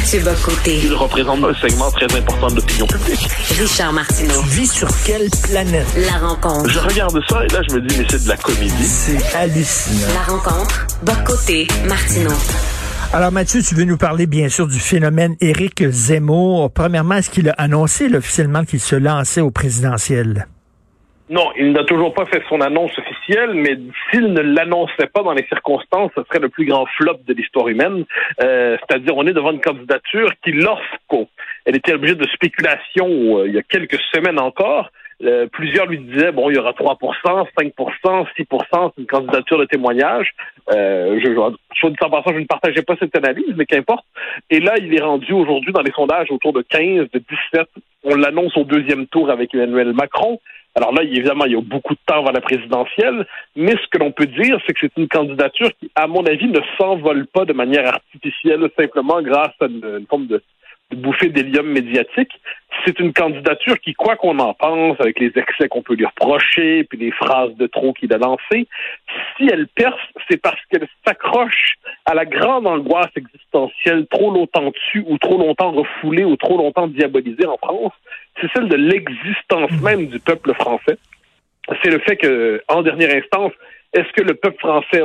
Mathieu Bocoté. Il représente un segment très important de l'opinion publique. Richard Martineau. Tu vis sur quelle planète? La rencontre. Je regarde ça et là, je me dis, mais c'est de la comédie. C'est hallucinant. La rencontre. Bocoté. Martineau. Alors Mathieu, tu veux nous parler bien sûr du phénomène Éric Zemmour. Premièrement, est-ce qu'il a annoncé là, officiellement qu'il se lançait au présidentiel? Non, il n'a toujours pas fait son annonce officielle, mais s'il ne l'annonçait pas dans les circonstances, ce serait le plus grand flop de l'histoire humaine. Euh, C'est-à-dire, on est devant une candidature qui, lorsqu'elle était objet de spéculation euh, il y a quelques semaines encore, euh, plusieurs lui disaient, bon, il y aura 3% 5% 6% c'est une candidature de témoignage. Euh, je, je, passant, je ne partageais pas cette analyse, mais qu'importe. Et là, il est rendu aujourd'hui dans les sondages autour de 15, de 17. On l'annonce au deuxième tour avec Emmanuel Macron. Alors là, évidemment, il y a beaucoup de temps avant la présidentielle, mais ce que l'on peut dire, c'est que c'est une candidature qui, à mon avis, ne s'envole pas de manière artificielle, simplement grâce à une, une forme de bouffée d'hélium médiatique. C'est une candidature qui, quoi qu'on en pense, avec les excès qu'on peut lui reprocher, puis les phrases de trop qu'il a lancées, si elle perce, c'est parce qu'elle s'accroche à la grande angoisse existentielle trop longtemps dessus ou trop longtemps refoulée ou trop longtemps diabolisée en France. C'est celle de l'existence même du peuple français. C'est le fait que, en dernière instance, est-ce que le peuple français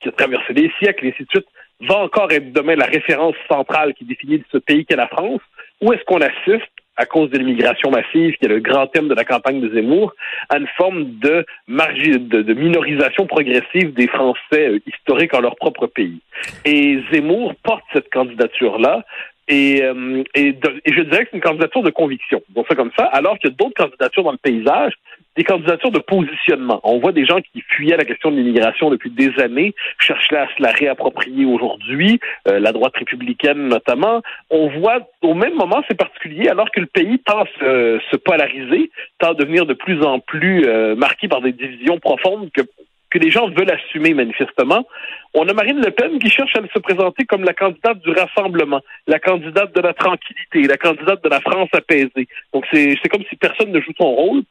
qui a traversé des siècles et ainsi de suite? Va encore être demain la référence centrale qui définit ce pays qu'est la France, ou est-ce qu'on assiste à cause de l'immigration massive, qui est le grand thème de la campagne de Zemmour, à une forme de, de, de minorisation progressive des Français historiques en leur propre pays? Et Zemmour porte cette candidature-là et, euh, et, je dirais que c'est une candidature de conviction. Donc ça comme ça, alors qu'il y a d'autres candidatures dans le paysage, des candidatures de positionnement. On voit des gens qui fuyaient la question de l'immigration depuis des années, cherchaient à se la réapproprier aujourd'hui, euh, la droite républicaine notamment. On voit au même moment, c'est particulier, alors que le pays tend à se polariser, tend à devenir de plus en plus euh, marqué par des divisions profondes que que les gens veulent assumer manifestement. On a Marine Le Pen qui cherche à se présenter comme la candidate du rassemblement, la candidate de la tranquillité, la candidate de la France apaisée. Donc c'est comme si personne ne joue son rôle.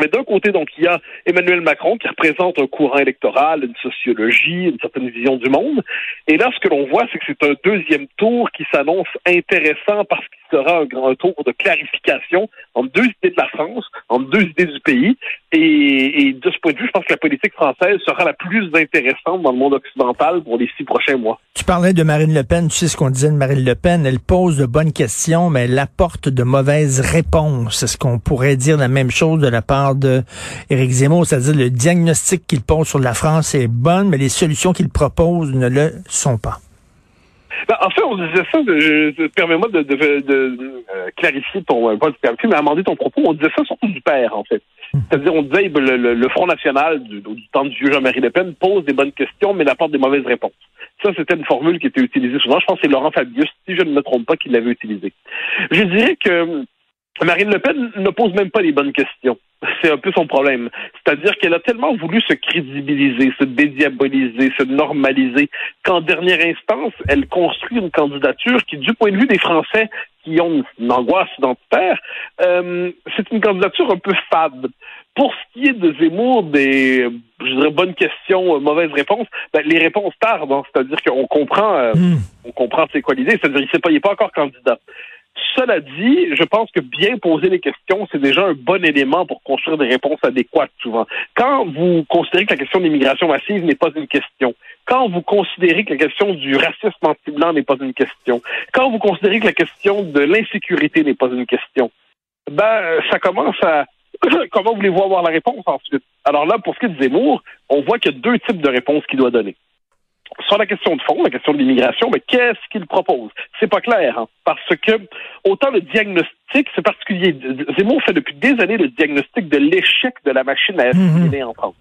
Mais d'un côté, donc, il y a Emmanuel Macron qui représente un courant électoral, une sociologie, une certaine vision du monde. Et là, ce que l'on voit, c'est que c'est un deuxième tour qui s'annonce intéressant parce qu'il sera un grand tour de clarification entre deux idées de la France, entre deux idées du pays. Et, et, de ce point de vue, je pense que la politique française sera la plus intéressante dans le monde occidental pour les six prochains mois. Tu parlais de Marine Le Pen. Tu sais ce qu'on disait de Marine Le Pen? Elle pose de bonnes questions, mais elle apporte de mauvaises réponses. Est-ce qu'on pourrait dire la même chose de la part de Éric Zemmour? C'est-à-dire le diagnostic qu'il pose sur la France est bon, mais les solutions qu'il propose ne le sont pas. Ben, en fait, on disait ça, permets-moi de, de, de, de euh, clarifier ton, pas de clarifier, mais amender ton propos, on disait ça surtout du père, en fait. C'est-à-dire, on disait, ben, le, le, le, Front National, du, du temps du vieux Jean-Marie Le Pen, pose des bonnes questions, mais apporte des mauvaises réponses. Ça, c'était une formule qui était utilisée souvent. Je pense que c'est Laurent Fabius, si je ne me trompe pas, qui l'avait utilisée. Je dirais que Marine Le Pen ne pose même pas les bonnes questions. C'est un peu son problème. C'est-à-dire qu'elle a tellement voulu se crédibiliser, se dédiaboliser, se normaliser, qu'en dernière instance, elle construit une candidature qui, du point de vue des Français qui ont une angoisse identitaire, euh, c'est une candidature un peu fade. Pour ce qui est de Zemmour, des je dirais bonnes questions, euh, mauvaises réponses, ben, les réponses tardent. Hein. C'est-à-dire qu'on comprend, euh, mm. on comprend c'est quoi l'idée. C'est-à-dire qu'il n'est pas, pas encore candidat. Cela dit, je pense que bien poser les questions, c'est déjà un bon élément pour construire des réponses adéquates souvent. Quand vous considérez que la question de l'immigration massive n'est pas une question, quand vous considérez que la question du racisme anti-blanc n'est pas une question, quand vous considérez que la question de l'insécurité n'est pas une question, ben ça commence à comment voulez-vous avoir la réponse ensuite? Alors là, pour ce qui est de Zemmour, on voit qu'il y a deux types de réponses qu'il doit donner sur la question de fond, la question de l'immigration, mais qu'est-ce qu'il propose? C'est pas clair, hein, parce que autant le diagnostic, c'est particulier. Zemmour fait depuis des années le diagnostic de l'échec de la machine à assimiler en France.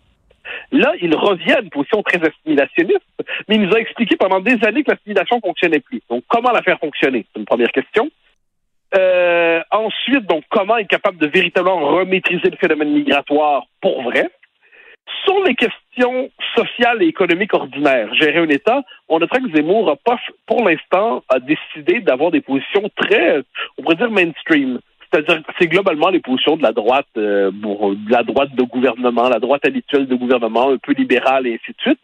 Là, il revient à une position très assimilationniste, mais il nous a expliqué pendant des années que l'assimilation fonctionnait plus. Donc, comment la faire fonctionner? C'est une première question. Euh, ensuite, donc, comment être capable de véritablement remaîtriser le phénomène migratoire pour vrai? Sur les questions sociales et économiques ordinaires, gérer un État, on notera que Zemmour a pas, pour l'instant, a décidé d'avoir des positions très, on pourrait dire mainstream. C'est-à-dire c'est globalement les positions de la droite, euh, de la droite de gouvernement, la droite habituelle de gouvernement, un peu libérale et ainsi de suite.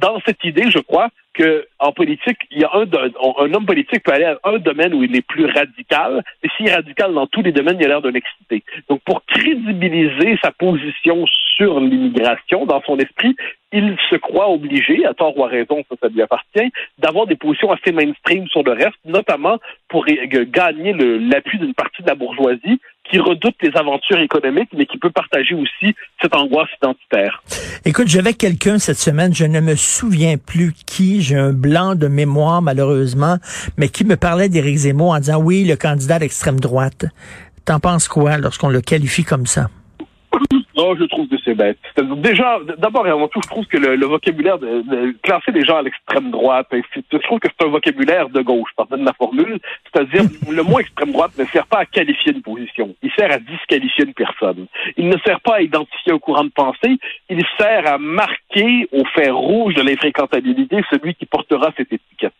Dans cette idée, je crois que en politique, il y a un, homme politique peut aller à un domaine où il est plus radical, mais s'il est radical dans tous les domaines, il a l'air d'un excité. Donc, pour crédibiliser sa position sur l'immigration dans son esprit, il se croit obligé, à tort ou à raison, ça, lui appartient, d'avoir des positions assez mainstream sur le reste, notamment pour gagner l'appui d'une partie de la bourgeoisie qui redoute les aventures économiques, mais qui peut partager aussi cette angoisse identitaire. Écoute, j'avais quelqu'un cette semaine, je ne me souviens plus qui, j'ai un blanc de mémoire malheureusement, mais qui me parlait d'Éric Zemmour en disant oui, le candidat d'extrême droite. T'en penses quoi lorsqu'on le qualifie comme ça? Non, je trouve que c'est bête. Déjà, d'abord et avant tout, je trouve que le, vocabulaire de, classer les gens à l'extrême droite, je trouve que c'est un vocabulaire de gauche, pardonne la formule. C'est-à-dire, le mot extrême droite ne sert pas à qualifier une position. Il sert à disqualifier une personne. Il ne sert pas à identifier un courant de pensée. Il sert à marquer au fer rouge de l'infréquentabilité celui qui portera cette étiquette.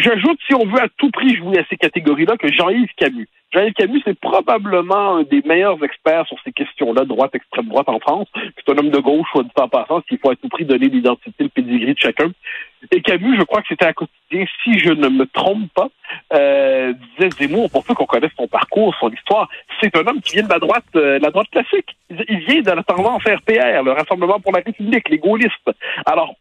J'ajoute, si on veut à tout prix jouer à ces catégories-là, que Jean-Yves Camus. Jean-Yves Camus, c'est probablement un des meilleurs experts sur ces questions-là, droite, extrême droite en France. C'est un homme de gauche, soit dit en passant, s'il faut à tout prix donner l'identité, le pedigree de chacun. Et Camus, je crois que c'était à quotidien, si je ne me trompe pas, euh, disait Zemmour, pour peu qu'on connaisse son parcours, son histoire, c'est un homme qui vient de la droite, euh, la droite classique. Il vient de la tendance RPR, le Rassemblement pour la République, les gaullistes. Alors,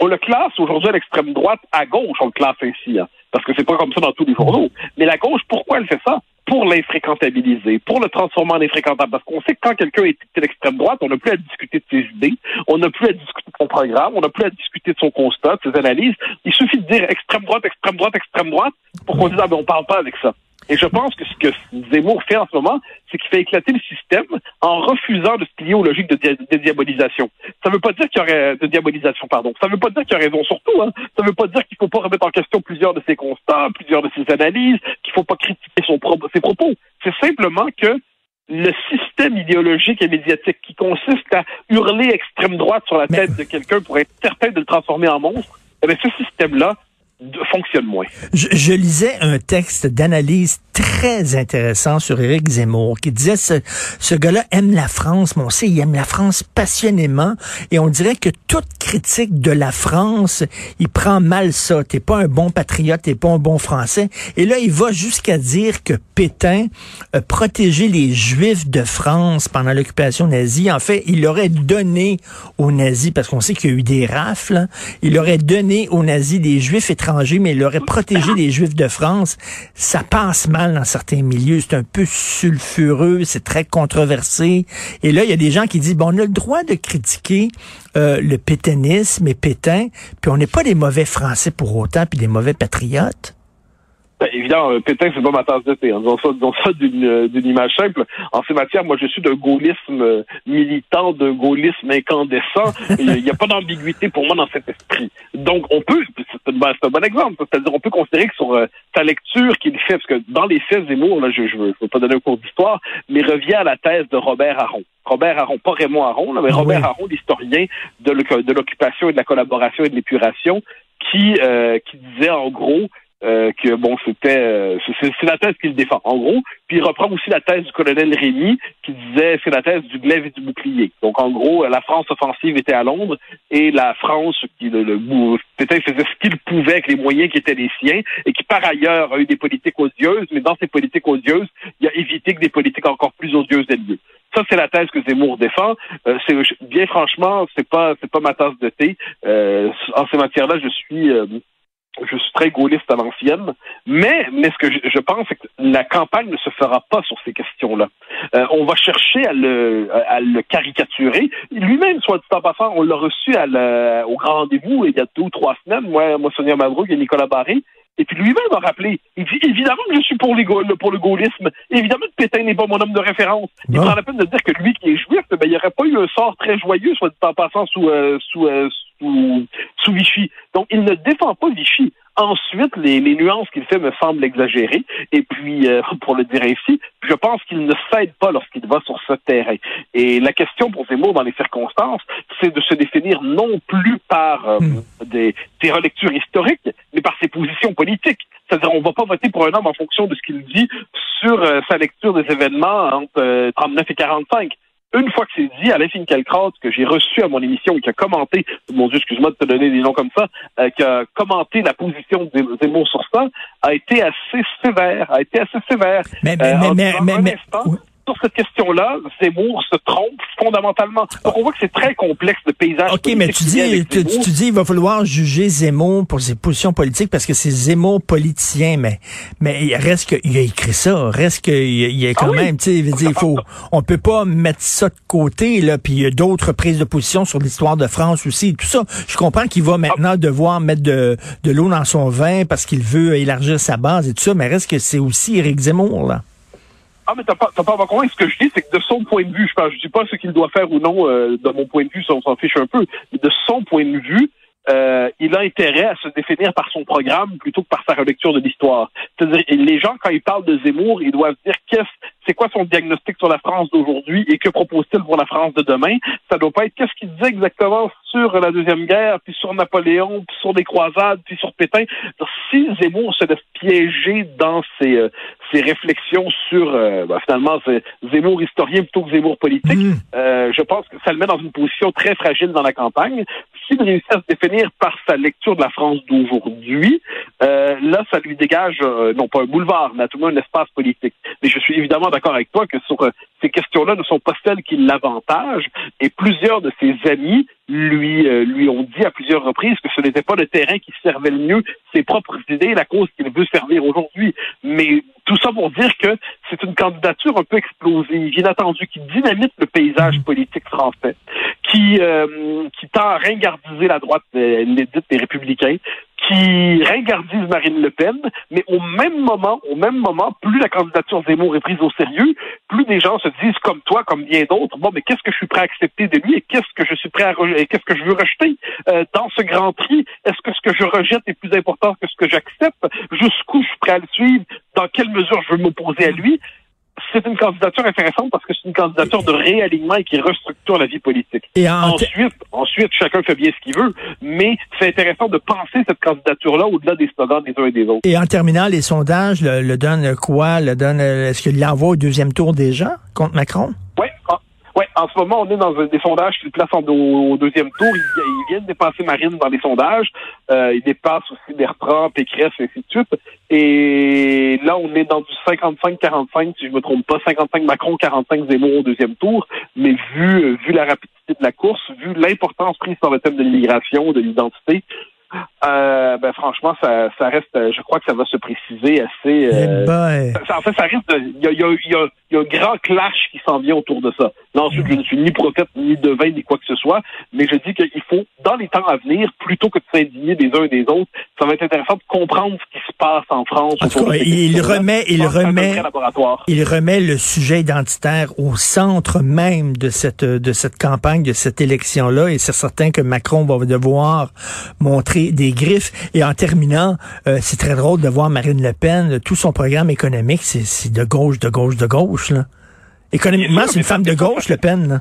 on le classe aujourd'hui à l'extrême droite, à gauche, on le classe ainsi, hein, parce que c'est pas comme ça dans tous les journaux. Mais la gauche, pourquoi elle fait ça? Pour l'infréquentabiliser, pour le transformer en infréquentable. Parce qu'on sait que quand quelqu'un est de l'extrême droite, on n'a plus à discuter de ses idées, on n'a plus à discuter de son programme, on n'a plus à discuter de son constat, de ses analyses. Il suffit de dire extrême droite, extrême droite, extrême droite, pour qu'on dise, ah ben, on parle pas avec ça. Et je pense que ce que Zemmour fait en ce moment, c'est qu'il fait éclater le système en refusant de se plier aux logiques de, diabolisation. Ça ne veut pas dire qu'il y aurait de diabolisation, pardon. Ça ne veut pas dire qu'il y a raison sur tout. Hein. Ça ne veut pas dire qu'il ne faut pas remettre en question plusieurs de ses constats, plusieurs de ses analyses, qu'il ne faut pas critiquer son ses propos. C'est simplement que le système idéologique et médiatique qui consiste à hurler extrême droite sur la tête de quelqu'un pour être certain de le transformer en monstre, eh bien, ce système-là Je, je, lisais un texte d'analyse très intéressant sur Éric Zemmour qui disait ce, ce gars-là aime la France, mais on sait, il aime la France passionnément et on dirait que toute critique de la France, il prend mal ça. T'es pas un bon patriote, t'es pas un bon français. Et là, il va jusqu'à dire que Pétain a protégé les Juifs de France pendant l'occupation nazie. En fait, il aurait donné aux nazis, parce qu'on sait qu'il y a eu des rafles, il aurait donné aux nazis des Juifs étrangers, mais il aurait protégé les Juifs de France. Ça passe mal dans certains milieux. C'est un peu sulfureux, c'est très controversé. Et là, il y a des gens qui disent, bon, on a le droit de critiquer euh, le pétainisme et Pétain, puis on n'est pas des mauvais Français pour autant, puis des mauvais patriotes. Ben, évidemment, euh, Pétain, c'est pas ma tasse de thé. Hein. Disons ça, disons ça euh, d'une, image simple. En ces matières, moi, je suis d'un gaullisme euh, militant, d'un gaullisme incandescent. Il n'y a pas d'ambiguïté pour moi dans cet esprit. Donc, on peut, c'est, un bon exemple. C'est-à-dire, on peut considérer que sur sa lecture qu'il fait, parce que dans les faits Zemmour, là, je ne veux, veux, pas donner un cours d'histoire, mais revient à la thèse de Robert Aron. Robert Aron, pas Raymond Aron, là, mais Robert Aron, l'historien de, l'occupation et de la collaboration et de l'épuration, qui, qui disait en gros euh, que bon, c'était euh, c'est la thèse qu'il défend, en gros. Puis il reprend aussi la thèse du colonel Rémy, qui disait c'est la thèse du glaive et du bouclier. Donc en gros, la France offensive était à Londres et la France, qui le, le peut-être faisait ce qu'il pouvait avec les moyens qui étaient les siens, et qui par ailleurs a eu des politiques odieuses, mais dans ces politiques odieuses, il a évité que des politiques encore plus odieuses aient lieu. Ça, c'est la thèse que Zemmour défend. Euh, c'est bien franchement, c'est pas c'est pas ma tasse de thé. Euh, en ces matières-là, je suis je suis très gaulliste à l'ancienne, mais, mais ce que je, je pense, c'est que la campagne ne se fera pas sur ces questions-là. Euh, on va chercher à le, à le caricaturer. Lui-même, soit dit en passant, on l'a reçu à au grand rendez-vous il y a deux ou trois semaines, moi, moi Sonia Mavrouk et Nicolas Barré, et puis lui-même a rappelé, il dit évidemment que je suis pour, les pour le gaullisme, évidemment que Pétain n'est pas mon homme de référence. Il prend la peine de dire que lui qui est juif, ben, il n'y aurait pas eu un sort très joyeux, soit dit en passant, sous, euh, sous, euh, sous, sous Vichy. Donc il ne défend pas Vichy. Ensuite, les, les nuances qu'il fait me semblent exagérées. Et puis, euh, pour le dire ainsi, je pense qu'il ne cède pas lorsqu'il va sur ce terrain. Et la question pour Zemmour dans les circonstances, c'est de se définir non plus par euh, hmm. des, des relectures historiques, mais par ses positions politiques. C'est-à-dire, on ne va pas voter pour un homme en fonction de ce qu'il dit sur euh, sa lecture des événements entre 39 et 45 une fois que c'est dit, Alain Finkielkraut, que j'ai reçu à mon émission et qui a commenté, mon Dieu, excuse-moi de te donner des noms comme ça, euh, qui a commenté la position des Zemmour sur ça, a été assez sévère, a été assez sévère. Mais, mais, euh, mais, mais, mais, sur cette question-là, Zemmour se trompe fondamentalement. Donc, on voit que c'est très complexe le paysage. OK, mais tu dis, tu, tu, dis, il va falloir juger Zemmour pour ses positions politiques parce que c'est Zemmour politicien, mais, mais il reste qu'il a écrit ça. Reste qu'il y a quand ah même, tu sais, il faut, on peut pas mettre ça de côté, là, puis il y a d'autres prises de position sur l'histoire de France aussi, tout ça. Je comprends qu'il va maintenant devoir mettre de, de l'eau dans son vin parce qu'il veut élargir sa base et tout ça, mais reste que c'est aussi Éric Zemmour, là. Ah, mais t'as pas, t'as pas à Ce que je dis, c'est que de son point de vue, je ne je dis pas ce qu'il doit faire ou non, euh, de mon point de vue, ça, on s'en fiche un peu. Mais de son point de vue, euh, il a intérêt à se définir par son programme plutôt que par sa relecture de l'histoire. C'est-à-dire, les gens, quand ils parlent de Zemmour, ils doivent dire qu'est-ce, c'est quoi son diagnostic sur la France d'aujourd'hui et que propose-t-il pour la France de demain? Ça doit pas être qu'est-ce qu'il disait exactement sur la Deuxième Guerre, puis sur Napoléon, puis sur les croisades, puis sur Pétain? si Zemmour se laisse piéger dans ses, euh, ses réflexions sur, euh, ben, finalement, Zemmour historien plutôt que Zemmour politique, mmh. euh, je pense que ça le met dans une position très fragile dans la campagne s'il réussit à se définir par sa lecture de la France d'aujourd'hui, euh, là, ça lui dégage, euh, non pas un boulevard, mais à tout le moins un espace politique. Mais je suis évidemment d'accord avec toi que sur euh, ces questions-là ne sont pas celles qui l'avantagent, et plusieurs de ses amis lui lui ont dit à plusieurs reprises que ce n'était pas le terrain qui servait le mieux ses propres idées, la cause qu'il veut servir aujourd'hui. Mais tout ça pour dire que c'est une candidature un peu explosive, inattendue, qui dynamite le paysage mmh. politique français, qui, euh, qui tend à ringardiser la droite euh, l'édite des républicains, qui ringardise Marine Le Pen, mais au même moment, au même moment, plus la candidature Zemmour est prise au sérieux, plus des gens se disent comme toi, comme bien d'autres, bon, mais qu'est-ce que je suis prêt à accepter de lui et qu'est-ce que je suis prêt à rejeter, qu'est-ce que je veux rejeter? Euh, dans ce grand tri Est-ce que ce que je rejette est plus important que ce que j'accepte? Jusqu'où je suis prêt à le suivre? Dans quelle mesure je veux m'opposer à lui? C'est une candidature intéressante parce que c'est une candidature de réalignement et qui restructure la vie politique. Et ensuite, ensuite, chacun fait bien ce qu'il veut, mais c'est intéressant de penser cette candidature-là au-delà des slogans des uns et des autres. Et en terminant, les sondages le, le donnent quoi? Le donne, est-ce qu'il l'envoie au deuxième tour déjà contre Macron? Oui, Ouais, en ce moment, on est dans des sondages qui le placent au, deuxième tour. Il, il, vient de dépasser Marine dans les sondages. Euh, il dépasse aussi Bertrand, Pécresse, et ainsi de suite. Et là, on est dans du 55-45, si je me trompe pas, 55 Macron, 45 Zemmour au deuxième tour. Mais vu, vu la rapidité de la course, vu l'importance prise sur le thème de l'immigration, de l'identité, euh, ben franchement, ça, ça reste. Je crois que ça va se préciser assez. Euh, ça, en fait, ça risque. Il y a, y, a, y, a, y a, un grand clash qui s'en vient autour de ça. Là, ensuite, je ne suis ni prophète, ni devin, ni quoi que ce soit, mais je dis qu'il faut, dans les temps à venir, plutôt que de s'indigner des uns et des autres, ça va être intéressant de comprendre ce qui se passe en France. En tout cas, il remet, il remet, il remet le sujet identitaire au centre même de cette de cette campagne, de cette élection-là, et c'est certain que Macron va devoir montrer des, griffes. Et en terminant, euh, c'est très drôle de voir Marine Le Pen, tout son programme économique, c'est de gauche, de gauche, de gauche. Là. Économiquement, c'est une femme de gauche, Le Pen. Là.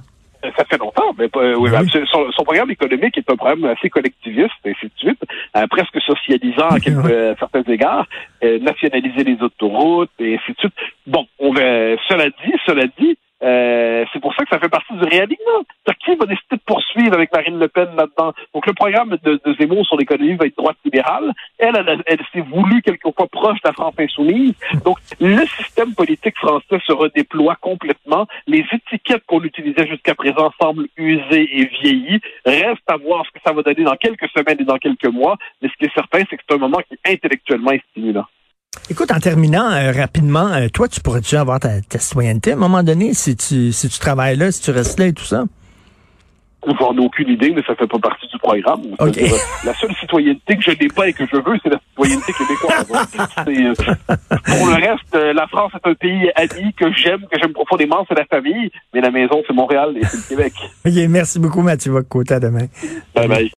Ça fait longtemps, mais oui, ben Son, programme économique est un programme assez collectiviste, et ainsi de suite, euh, presque socialisant à, quelques, certains égards, euh, nationaliser les autoroutes, et ainsi de suite. Bon, on va, cela dit, cela dit, Euh, c'est pour ça que ça fait partie du réalignement. Qui va décider de poursuivre avec Marine Le Pen là-dedans? Donc, le programme de, de Zemmour sur l'économie va être droite libérale. Elle, elle, s'est voulu quelquefois proche de la France insoumise. Donc, le système politique français se redéploie complètement. Les étiquettes qu'on utilisait jusqu'à présent semblent usées et vieillies. Reste à voir ce que ça va donner dans quelques semaines et dans quelques mois. Mais ce qui est certain, c'est que c'est un moment qui est intellectuellement stimulant. Écoute, en terminant euh, rapidement, euh, toi, tu pourrais-tu avoir ta, citoyenneté à un moment donné si tu, si tu travailles là, si tu restes là et tout ça? J'en ai aucune idée, mais ça fait pas partie du programme. la seule citoyenneté que je n'ai pas et que je veux, c'est la citoyenneté québécoise. Euh, pour le reste, la France est un pays ami que j'aime, que j'aime profondément, c'est la famille, mais la maison, c'est Montréal et c'est le Québec. OK, merci beaucoup, Mathieu à demain. Bye bye.